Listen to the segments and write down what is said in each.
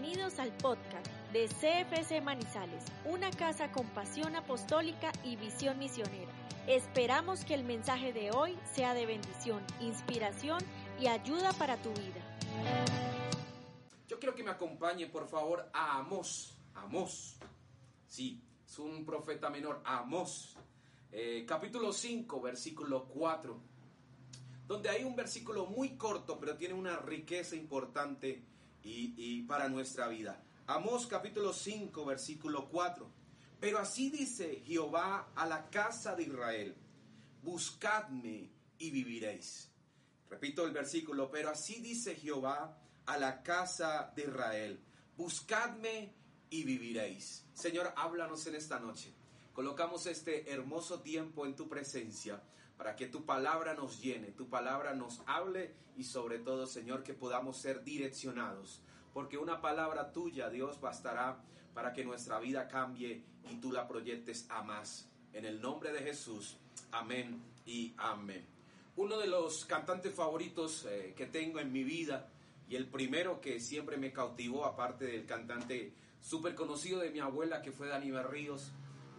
Bienvenidos al podcast de CFC Manizales, una casa con pasión apostólica y visión misionera. Esperamos que el mensaje de hoy sea de bendición, inspiración y ayuda para tu vida. Yo quiero que me acompañe, por favor, a Amós. Amós. Sí, es un profeta menor. Amós. Eh, capítulo 5, versículo 4. Donde hay un versículo muy corto, pero tiene una riqueza importante y, para nuestra vida. Amós capítulo 5, versículo 4. Pero así dice Jehová a la casa de Israel, buscadme y viviréis. Repito el versículo, pero así dice Jehová a la casa de Israel, buscadme y viviréis. Señor, háblanos en esta noche. Colocamos este hermoso tiempo en tu presencia para que tu palabra nos llene, tu palabra nos hable y sobre todo, Señor, que podamos ser direccionados. Porque una palabra tuya, Dios, bastará para que nuestra vida cambie y tú la proyectes a más. En el nombre de Jesús, amén y amén. Uno de los cantantes favoritos eh, que tengo en mi vida y el primero que siempre me cautivó, aparte del cantante súper conocido de mi abuela que fue Dani Berríos,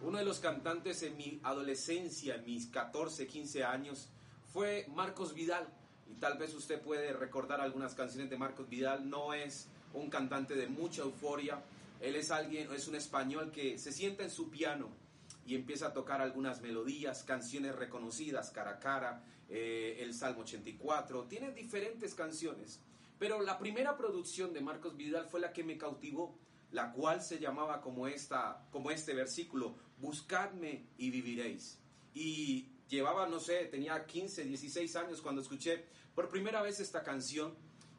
uno de los cantantes en mi adolescencia, en mis 14, 15 años, fue Marcos Vidal. Y tal vez usted puede recordar algunas canciones de Marcos Vidal. No es un cantante de mucha euforia. Él es alguien, es un español que se sienta en su piano y empieza a tocar algunas melodías, canciones reconocidas, cara a cara, eh, el Salmo 84. Tiene diferentes canciones. Pero la primera producción de Marcos Vidal fue la que me cautivó la cual se llamaba como, esta, como este versículo, buscadme y viviréis. Y llevaba, no sé, tenía 15, 16 años cuando escuché por primera vez esta canción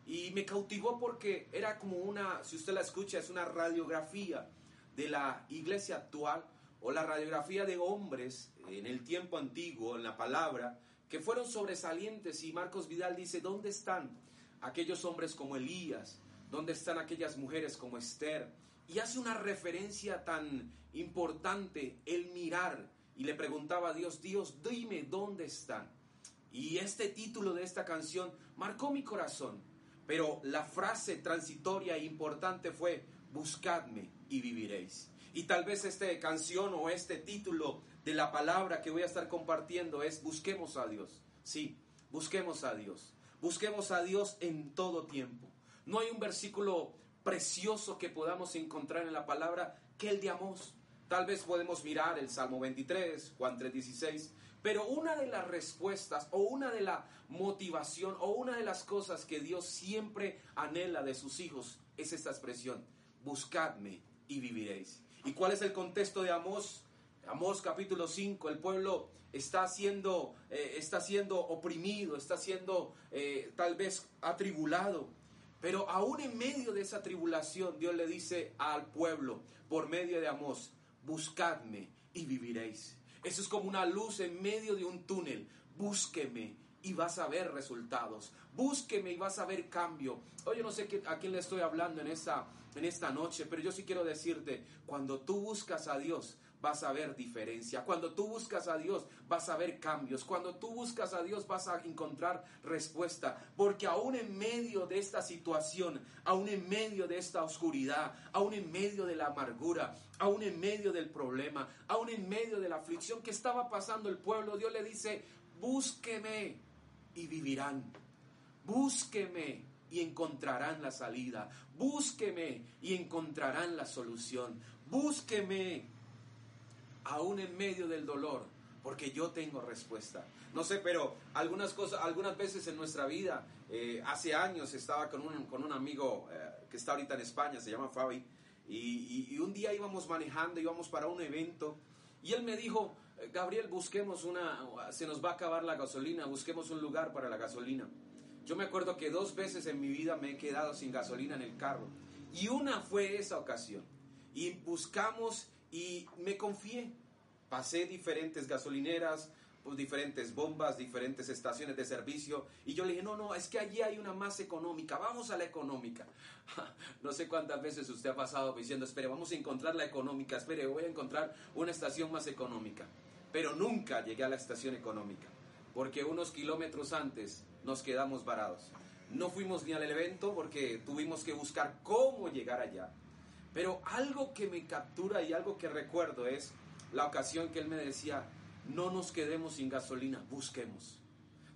y me cautivó porque era como una, si usted la escucha, es una radiografía de la iglesia actual o la radiografía de hombres en el tiempo antiguo, en la palabra, que fueron sobresalientes y Marcos Vidal dice, ¿dónde están aquellos hombres como Elías? ¿Dónde están aquellas mujeres como Esther? Y hace una referencia tan importante, el mirar. Y le preguntaba a Dios, Dios, dime dónde están. Y este título de esta canción marcó mi corazón. Pero la frase transitoria e importante fue, buscadme y viviréis. Y tal vez esta canción o este título de la palabra que voy a estar compartiendo es, busquemos a Dios. Sí, busquemos a Dios. Busquemos a Dios en todo tiempo. No hay un versículo precioso que podamos encontrar en la palabra que el de Amós. Tal vez podemos mirar el Salmo 23, Juan 3:16, pero una de las respuestas o una de la motivación o una de las cosas que Dios siempre anhela de sus hijos es esta expresión, buscadme y viviréis. ¿Y cuál es el contexto de Amós? Amós capítulo 5, el pueblo está siendo, eh, está siendo oprimido, está siendo eh, tal vez atribulado. Pero aún en medio de esa tribulación, Dios le dice al pueblo, por medio de Amós, buscadme y viviréis. Eso es como una luz en medio de un túnel. Búsqueme y vas a ver resultados. Búsqueme y vas a ver cambio. Oye, no sé a quién le estoy hablando en esta, en esta noche, pero yo sí quiero decirte, cuando tú buscas a Dios, vas a ver diferencia. Cuando tú buscas a Dios, vas a ver cambios. Cuando tú buscas a Dios, vas a encontrar respuesta. Porque aún en medio de esta situación, aún en medio de esta oscuridad, aún en medio de la amargura, aún en medio del problema, aún en medio de la aflicción que estaba pasando el pueblo, Dios le dice, búsqueme y vivirán. Búsqueme y encontrarán la salida. Búsqueme y encontrarán la solución. Búsqueme aún en medio del dolor, porque yo tengo respuesta. No sé, pero algunas cosas, algunas veces en nuestra vida, eh, hace años estaba con un, con un amigo eh, que está ahorita en España, se llama Fabi, y, y un día íbamos manejando, íbamos para un evento, y él me dijo, Gabriel, busquemos una, se nos va a acabar la gasolina, busquemos un lugar para la gasolina. Yo me acuerdo que dos veces en mi vida me he quedado sin gasolina en el carro. Y una fue esa ocasión. Y buscamos y me confié. Pasé diferentes gasolineras, pues diferentes bombas, diferentes estaciones de servicio. Y yo le dije, no, no, es que allí hay una más económica, vamos a la económica. no sé cuántas veces usted ha pasado diciendo, espere, vamos a encontrar la económica, espere, voy a encontrar una estación más económica pero nunca llegué a la estación económica, porque unos kilómetros antes nos quedamos varados. No fuimos ni al evento porque tuvimos que buscar cómo llegar allá. Pero algo que me captura y algo que recuerdo es la ocasión que él me decía, no nos quedemos sin gasolina, busquemos.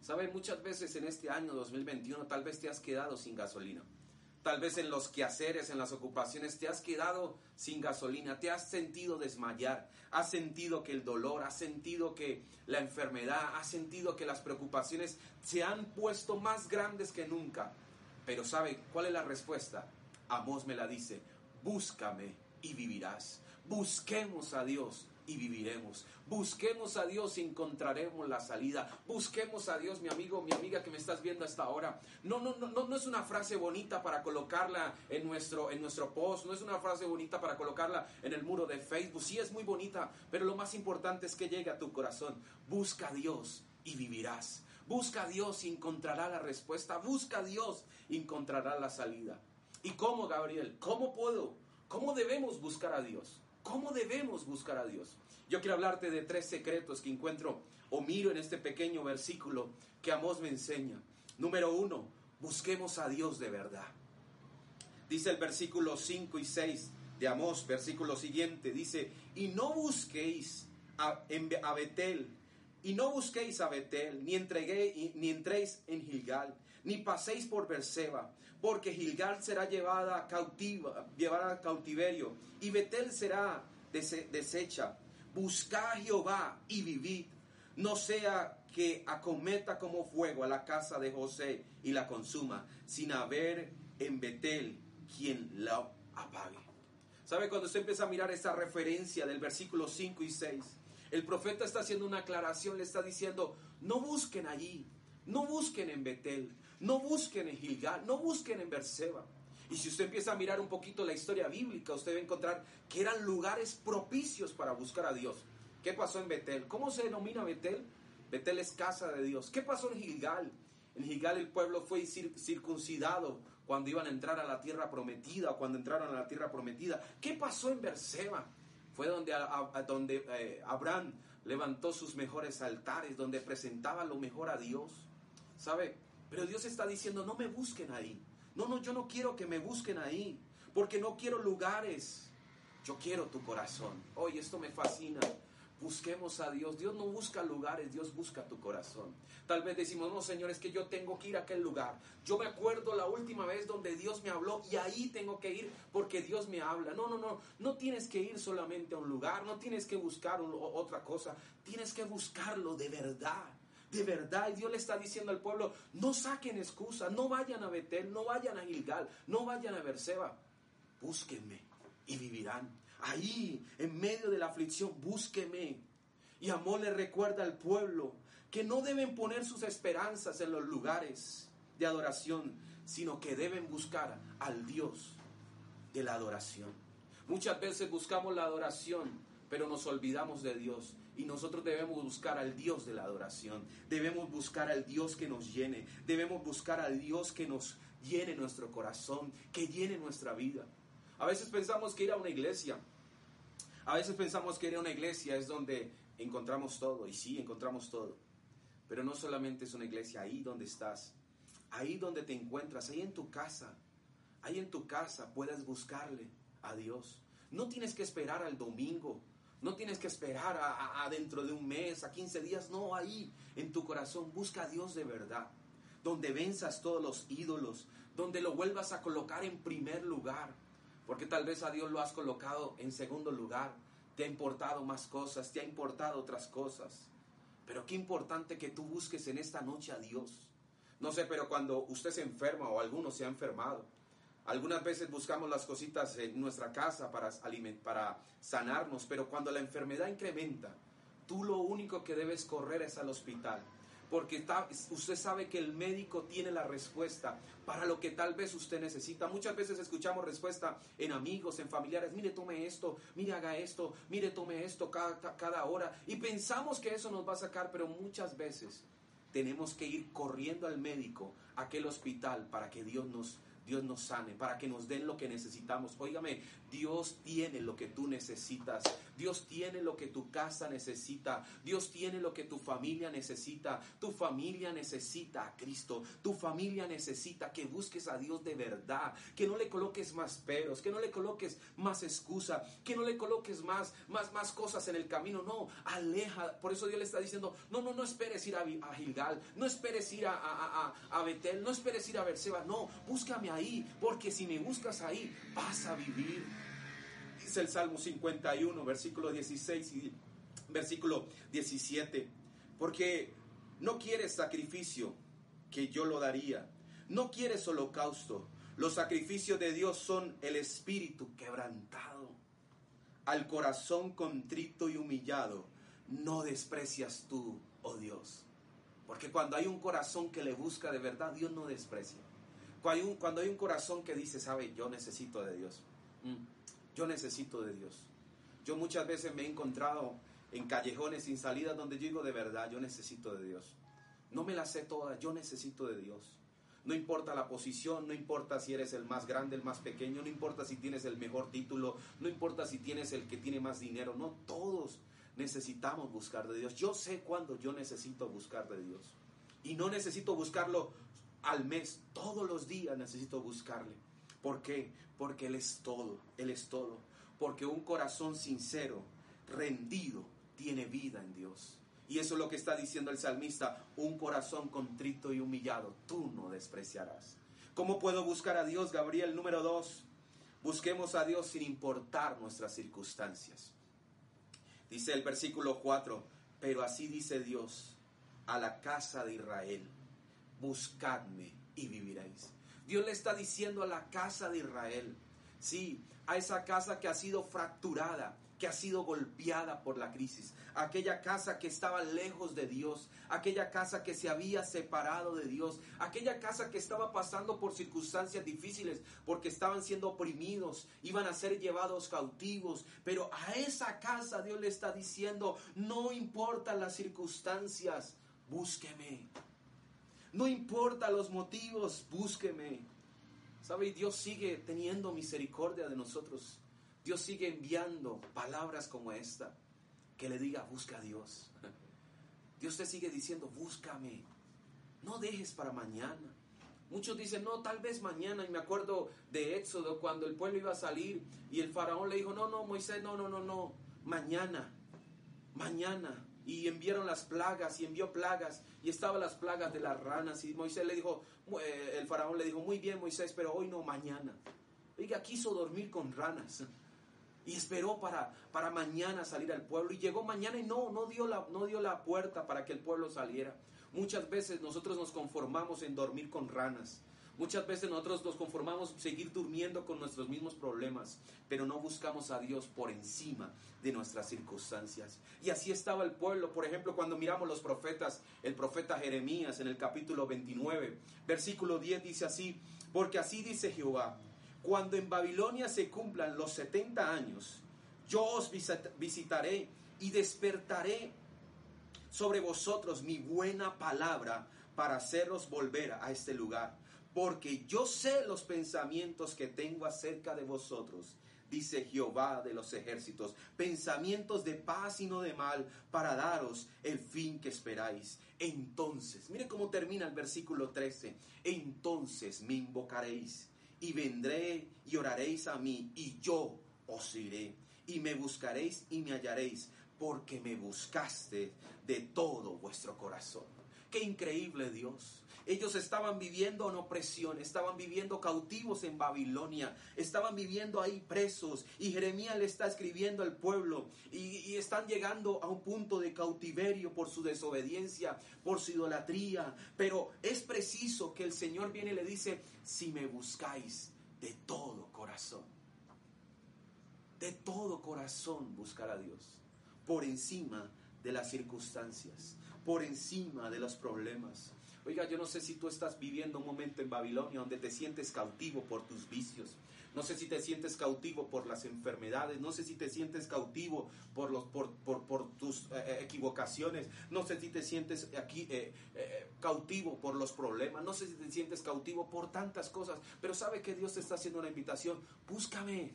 ¿Sabe? Muchas veces en este año 2021 tal vez te has quedado sin gasolina. Tal vez en los quehaceres, en las ocupaciones, te has quedado sin gasolina, te has sentido desmayar, has sentido que el dolor, has sentido que la enfermedad, has sentido que las preocupaciones se han puesto más grandes que nunca. Pero ¿sabe cuál es la respuesta? Amós me la dice, búscame y vivirás. Busquemos a Dios y viviremos. Busquemos a Dios y encontraremos la salida. Busquemos a Dios, mi amigo, mi amiga que me estás viendo hasta ahora. No, no, no, no, es una frase bonita para colocarla en nuestro, en nuestro post, no es una frase bonita para colocarla en el muro de Facebook. Sí es muy bonita, pero lo más importante es que llegue a tu corazón. Busca a Dios y vivirás. Busca a Dios y encontrará la respuesta. Busca a Dios y encontrará la salida. ¿Y cómo, Gabriel? ¿Cómo puedo? ¿Cómo debemos buscar a Dios? ¿Cómo debemos buscar a Dios? Yo quiero hablarte de tres secretos que encuentro o miro en este pequeño versículo que Amós me enseña. Número uno, busquemos a Dios de verdad. Dice el versículo 5 y 6 de Amós, versículo siguiente, dice, y no busquéis a, a Betel, y no busquéis a Betel, ni, entregué, ni entréis en Gilgal, ni paséis por Berseba, porque Gilgal será llevada cautiva, llevada a cautiverio, y Betel será deshecha. Buscad a Jehová y vivid, no sea que acometa como fuego a la casa de José y la consuma, sin haber en Betel quien la apague. ¿Sabe cuando usted empieza a mirar esta referencia del versículo 5 y 6? El profeta está haciendo una aclaración, le está diciendo, no busquen allí, no busquen en Betel, no busquen en Gilgal, no busquen en Berseba. Y si usted empieza a mirar un poquito la historia bíblica, usted va a encontrar que eran lugares propicios para buscar a Dios. ¿Qué pasó en Betel? ¿Cómo se denomina Betel? Betel es casa de Dios. ¿Qué pasó en Gilgal? En Gilgal el pueblo fue circuncidado cuando iban a entrar a la tierra prometida cuando entraron a la tierra prometida. ¿Qué pasó en Berseba? Fue donde, donde eh, Abraham levantó sus mejores altares, donde presentaba lo mejor a Dios. ¿Sabe? Pero Dios está diciendo, no me busquen ahí. No, no, yo no quiero que me busquen ahí, porque no quiero lugares. Yo quiero tu corazón. Hoy esto me fascina. Busquemos a Dios. Dios no busca lugares, Dios busca tu corazón. Tal vez decimos, no, Señor, es que yo tengo que ir a aquel lugar. Yo me acuerdo la última vez donde Dios me habló y ahí tengo que ir porque Dios me habla. No, no, no. No tienes que ir solamente a un lugar, no tienes que buscar otra cosa. Tienes que buscarlo de verdad. De verdad, y Dios le está diciendo al pueblo, no saquen excusa, no vayan a Betel, no vayan a Gilgal, no vayan a Berseba. Búsquenme y vivirán. Ahí, en medio de la aflicción, búsqueme. Y Amor le recuerda al pueblo que no deben poner sus esperanzas en los lugares de adoración, sino que deben buscar al Dios de la adoración. Muchas veces buscamos la adoración, pero nos olvidamos de Dios. Y nosotros debemos buscar al Dios de la adoración. Debemos buscar al Dios que nos llene. Debemos buscar al Dios que nos llene nuestro corazón, que llene nuestra vida. A veces pensamos que ir a una iglesia, a veces pensamos que ir a una iglesia es donde encontramos todo. Y sí, encontramos todo. Pero no solamente es una iglesia ahí donde estás, ahí donde te encuentras, ahí en tu casa. Ahí en tu casa puedes buscarle a Dios. No tienes que esperar al domingo no tienes que esperar a, dentro de un mes, a 15 días. No, ahí en tu corazón busca a Dios de verdad. Donde venzas todos los ídolos. Donde lo vuelvas a colocar en primer lugar. Porque tal vez a Dios lo has colocado en segundo lugar. Te ha importado más cosas, te ha importado otras cosas. Pero qué importante que tú busques en esta noche a Dios. No sé, pero cuando usted se enferma o alguno se ha enfermado, algunas veces buscamos las cositas en nuestra casa para, sanarnos, pero cuando la enfermedad incrementa, tú lo único que debes correr es al hospital. Porque usted sabe que el médico tiene la respuesta para lo que tal vez usted necesita. Muchas veces escuchamos respuesta en amigos, en familiares. Mire, tome esto, mire, haga esto, mire, tome esto cada, cada hora. Y pensamos que eso nos va a sacar, pero muchas veces tenemos que ir corriendo al médico, a aquel hospital, para que Dios nos Dios nos sane, para que nos den lo que necesitamos. Óigame, Dios tiene lo que tú necesitas. Dios tiene lo que tu casa necesita. Dios tiene lo que tu familia necesita. Tu familia necesita a Cristo. Tu familia necesita que busques a Dios de verdad. Que no le coloques más peros, que no le coloques más excusa, que no le coloques más, más, más cosas en el camino. No, aleja. Por eso Dios le está diciendo, no, no, no esperes ir a, Gilgal, no esperes ir a, a, a, Betel, no esperes ir a Berseba. No, búscame ahí, porque si me buscas ahí, vas a vivir Dice el Salmo 51, versículo 16 y versículo 17. Porque no quieres sacrificio, que yo lo daría. No quieres holocausto. Los sacrificios de Dios son el espíritu quebrantado. Al corazón contrito y humillado, no desprecias tú, oh Dios. Porque cuando hay un corazón que le busca de verdad, Dios no desprecia. Cuando hay un, corazón que dice, sabe, yo necesito de Dios. Mm. Yo necesito de Dios. Yo muchas veces me he encontrado en callejones sin salida donde yo digo de verdad, yo necesito de Dios. No me la sé toda, yo necesito de Dios. No importa la posición, no importa si eres el más grande, el más pequeño, no importa si tienes el mejor título, no importa si tienes el que tiene más dinero, no, todos necesitamos buscar de Dios. Yo sé cuándo yo necesito buscar de Dios. Y no necesito buscarlo al mes, todos los días necesito buscarle. ¿Por qué? Porque Él es todo, Él es todo. Porque un corazón sincero, rendido, tiene vida en Dios. Y eso es lo que está diciendo el salmista, un corazón contrito y humillado, tú no despreciarás. ¿Cómo puedo buscar a Dios, Gabriel? Número dos, busquemos a Dios sin importar nuestras circunstancias. Dice el versículo 4, pero así dice Dios a la casa de Israel, buscadme y viviréis. Dios le está diciendo a la casa de Israel, sí, a esa casa que ha sido fracturada, que ha sido golpeada por la crisis, aquella casa que estaba lejos de Dios, aquella casa que se había separado de Dios, aquella casa que estaba pasando por circunstancias difíciles porque estaban siendo oprimidos, iban a ser llevados cautivos, pero a esa casa Dios le está diciendo, no importa las circunstancias, búsqueme, no importa los motivos, búsqueme. ¿Sabe? Dios sigue teniendo misericordia de nosotros. Dios sigue enviando palabras como esta que le diga, busca a Dios. Dios te sigue diciendo, búscame. No dejes para mañana. Muchos dicen, no, tal vez mañana. Y me acuerdo de Éxodo cuando el pueblo iba a salir y el faraón le dijo, no, no, Moisés, no, no, no, no. Mañana, mañana y enviaron las plagas y envió plagas y estaban las plagas de las ranas y Moisés le dijo, eh, el faraón le dijo, muy bien Moisés, pero hoy no, mañana. Oiga, quiso dormir con ranas y esperó para, para mañana salir al pueblo y llegó mañana y no, no dio, la, no dio la puerta para que el pueblo saliera. Muchas veces nosotros nos conformamos en dormir con ranas Muchas veces nosotros nos conformamos seguir durmiendo con nuestros mismos problemas, pero no buscamos a Dios por encima de nuestras circunstancias. Y así estaba el pueblo, por ejemplo, cuando miramos los profetas, el profeta Jeremías en el capítulo 29, versículo 10 dice así, porque así dice Jehová, cuando en Babilonia se cumplan los 70 años, yo os visitaré y despertaré sobre vosotros mi buena palabra para haceros volver a este lugar porque yo sé los pensamientos que tengo acerca de vosotros, dice Jehová de los ejércitos, pensamientos de paz y no de mal, para daros el fin que esperáis. Entonces, mire cómo termina el versículo 13, entonces me invocaréis y vendré y oraréis a mí y yo os iré y me buscaréis y me hallaréis, porque me buscaste de todo vuestro corazón. Qué increíble Dios. Ellos estaban viviendo en opresión, estaban viviendo cautivos en Babilonia, estaban viviendo ahí presos. Y Jeremías le está escribiendo al pueblo y, están llegando a un punto de cautiverio por su desobediencia, por su idolatría. Pero es preciso que el Señor viene y le dice, si me buscáis de todo corazón, de todo corazón buscar a Dios, por encima de las circunstancias, por encima de los problemas, Oiga, yo no sé si tú estás viviendo un momento en Babilonia donde te sientes cautivo por tus vicios. No sé si te sientes cautivo por las enfermedades. No sé si te sientes cautivo por, los, por, por, tus eh, eh, equivocaciones. No sé si te sientes aquí eh, cautivo por los problemas. No sé si te sientes cautivo por tantas cosas. Pero sabe que Dios te está haciendo una invitación. Búscame.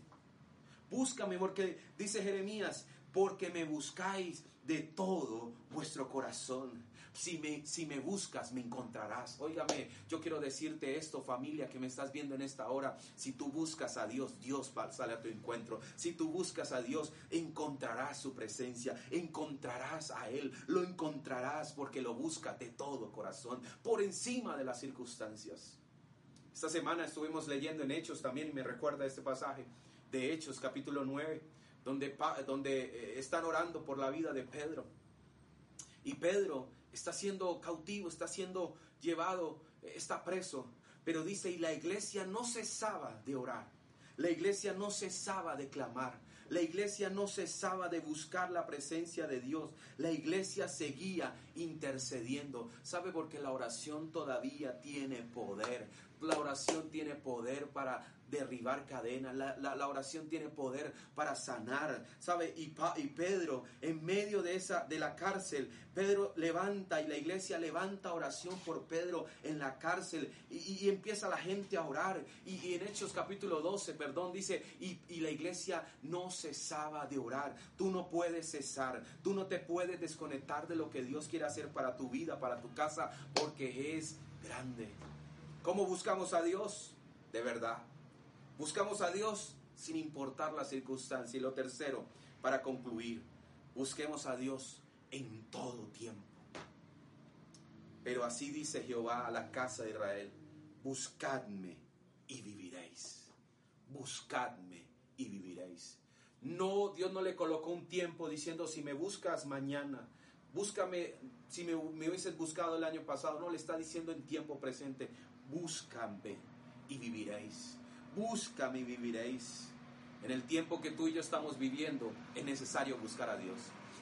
Búscame porque dice Jeremías, porque me buscáis de todo vuestro corazón. Si me, si me buscas, me encontrarás. Óigame, yo quiero decirte esto, familia, que me estás viendo en esta hora. Si tú buscas a Dios, Dios sale a tu encuentro. Si tú buscas a Dios, encontrarás su presencia, encontrarás a Él, lo encontrarás porque lo busca de todo corazón, por encima de las circunstancias. Esta semana estuvimos leyendo en Hechos también y me recuerda este pasaje de Hechos capítulo 9, donde, donde eh, están orando por la vida de Pedro. Y Pedro está siendo cautivo, está siendo llevado, eh, está preso. Pero dice, y la iglesia no cesaba de orar. La iglesia no cesaba de clamar. La iglesia no cesaba de buscar la presencia de Dios. La iglesia seguía intercediendo. ¿Sabe? Porque la oración todavía tiene poder. La oración tiene poder para derribar cadenas. La, oración tiene poder para sanar. ¿Sabe? Y, y, Pedro, en medio de, esa, de la cárcel, Pedro levanta y la iglesia levanta oración por Pedro en la cárcel. Y, empieza la gente a orar. Y, en Hechos capítulo 12, perdón, dice, y la iglesia no cesaba de orar. Tú no puedes cesar. Tú no te puedes desconectar de lo que Dios quiere hacer para tu vida, para tu casa, porque es grande. ¿Cómo buscamos a Dios? De verdad. Buscamos a Dios sin importar la circunstancia. Y lo tercero, para concluir, busquemos a Dios en todo tiempo. Pero así dice Jehová a la casa de Israel, buscadme y viviréis. Buscadme y viviréis. No, Dios no le colocó un tiempo diciendo, si me buscas mañana, búscame, si me, me hubieses buscado el año pasado, no le está diciendo en tiempo presente, búscame y viviréis búscame y viviréis. En el tiempo que tú y yo estamos viviendo, es necesario buscar a Dios.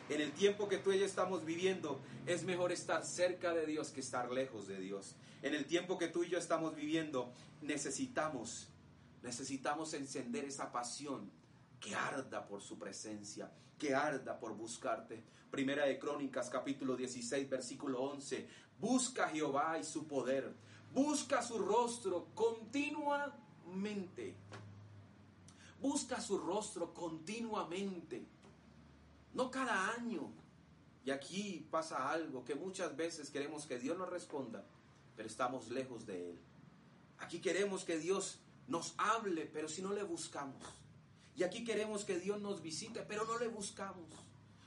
En el tiempo que tú y yo estamos viviendo, es mejor estar cerca de Dios que estar lejos de Dios. En el tiempo que tú y yo estamos viviendo, necesitamos, necesitamos encender esa pasión que arda por su presencia, que arda por buscarte. Primera de Crónicas, capítulo 16, versículo 11. Busca a Jehová y su poder. Busca su rostro continua mente. Busca su rostro continuamente, no cada año. Y aquí pasa algo que muchas veces queremos que Dios nos responda, pero estamos lejos de Él. Aquí queremos que Dios nos hable, pero si no le buscamos. Y aquí queremos que Dios nos visite, pero no le buscamos.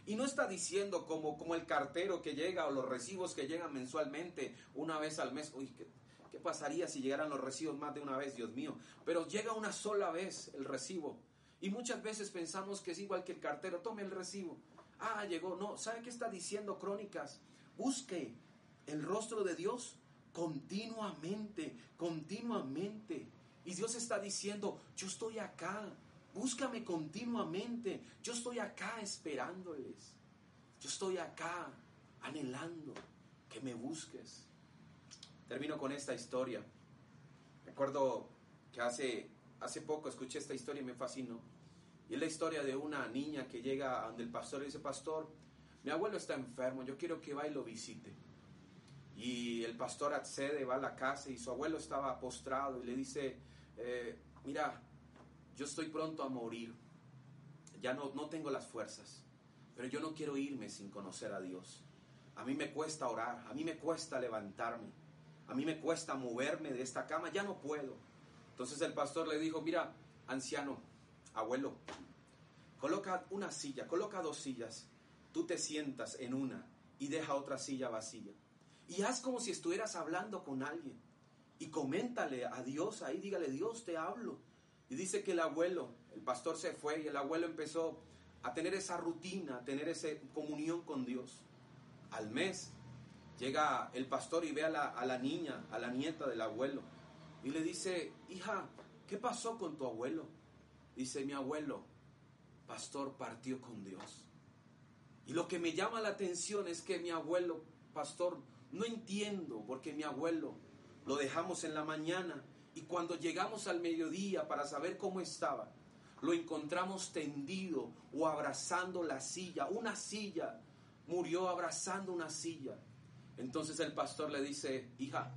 Y no está diciendo como, como el cartero que llega o los recibos que llegan mensualmente una vez al mes. Uy, que ¿Qué pasaría si llegaran los recibos más de una vez, Dios mío? Pero llega una sola vez el recibo. Y muchas veces pensamos que es igual que el cartero, tome el recibo. Ah, llegó. No, ¿sabe qué está diciendo Crónicas? Busque el rostro de Dios continuamente, continuamente. Y Dios está diciendo, yo estoy acá, búscame continuamente, yo estoy acá esperándoles, yo estoy acá anhelando que me busques. Termino con esta historia. Recuerdo que hace, hace poco escuché esta historia y me fascinó. Y es la historia de una niña que llega donde el pastor y dice, pastor, mi abuelo está enfermo, yo quiero que vaya y lo visite. Y el pastor accede, va a la casa y su abuelo estaba postrado y le dice, eh, mira, yo estoy pronto a morir, ya no, no tengo las fuerzas, pero yo no quiero irme sin conocer a Dios. A mí me cuesta orar, a mí me cuesta levantarme a mí me cuesta moverme de esta cama, ya no puedo. Entonces el pastor le dijo, mira, anciano, abuelo, coloca una silla, coloca dos sillas, tú te sientas en una y deja otra silla vacía. Y haz como si estuvieras hablando con alguien. Y coméntale a Dios ahí, dígale, Dios te hablo. Y dice que el abuelo, el pastor se fue y el abuelo empezó a tener esa rutina, a tener esa comunión con Dios. Al mes Llega el pastor y ve a la, niña, a la nieta del abuelo, y le dice, hija, ¿qué pasó con tu abuelo? Dice, mi abuelo, pastor, partió con Dios. Y lo que me llama la atención es que mi abuelo, pastor, no entiendo porque mi abuelo lo dejamos en la mañana y cuando llegamos al mediodía para saber cómo estaba, lo encontramos tendido o abrazando la silla, una silla, murió abrazando una silla. Entonces el pastor le dice, hija,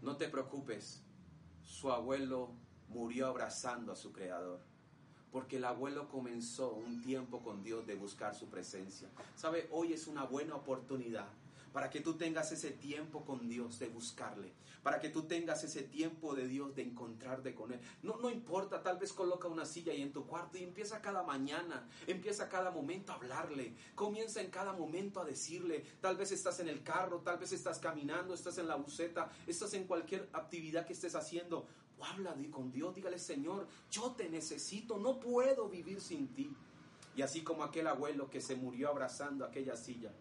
no te preocupes, su abuelo murió abrazando a su creador. Porque el abuelo comenzó un tiempo con Dios de buscar su presencia. ¿Sabe? Hoy es una buena oportunidad para que tú tengas ese tiempo con Dios de buscarle, para que tú tengas ese tiempo de Dios de encontrarte con Él. No, no importa, tal vez coloca una silla ahí en tu cuarto y empieza cada mañana, empieza cada momento a hablarle, comienza en cada momento a decirle, tal vez estás en el carro, tal vez estás caminando, estás en la buceta, estás en cualquier actividad que estés haciendo. Habla con Dios, dígale, Señor, yo te necesito, no puedo vivir sin ti. Y así como aquel abuelo que se murió abrazando aquella silla,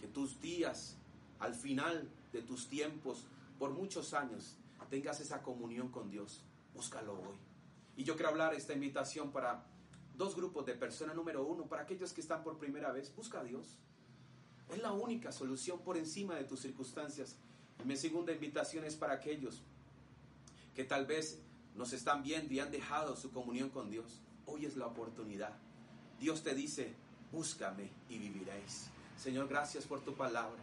que tus días, al final de tus tiempos, por muchos años, tengas esa comunión con Dios. Búscalo hoy. Y yo quiero hablar esta invitación para dos grupos de personas. Número uno, para aquellos que están por primera vez, busca a Dios. Es la única solución por encima de tus circunstancias. Y mi segunda invitación es para aquellos que tal vez nos están viendo y han dejado su comunión con Dios. Hoy es la oportunidad. Dios te dice, búscame y viviréis. Señor, gracias por tu palabra.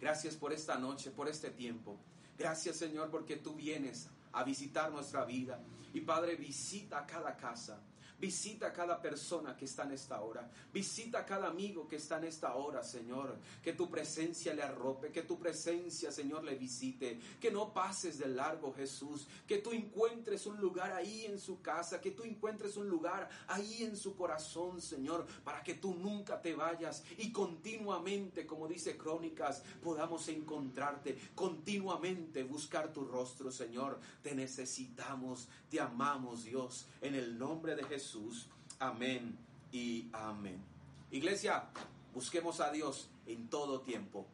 Gracias por esta noche, por este tiempo. Gracias, Señor, porque tú vienes a visitar nuestra vida. Y Padre, visita cada casa. Visita a cada persona que está en esta hora. Visita a cada amigo que está en esta hora, Señor. Que tu presencia le arrope, que tu presencia, Señor, le visite. Que no pases de largo, Jesús. Que tú encuentres un lugar ahí en su casa. Que tú encuentres un lugar ahí en su corazón, Señor. Para que tú nunca te vayas y continuamente, como dice Crónicas, podamos encontrarte. Continuamente buscar tu rostro, Señor. Te necesitamos, te amamos, Dios. En el nombre de Jesús. Jesús. Amén y amén. Iglesia, busquemos a Dios en todo tiempo.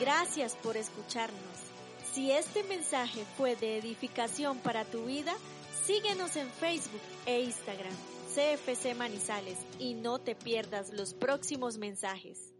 Gracias por escucharnos. Si este mensaje fue de edificación para tu vida, síguenos en Facebook e Instagram, CFC Manizales, y no te pierdas los próximos mensajes.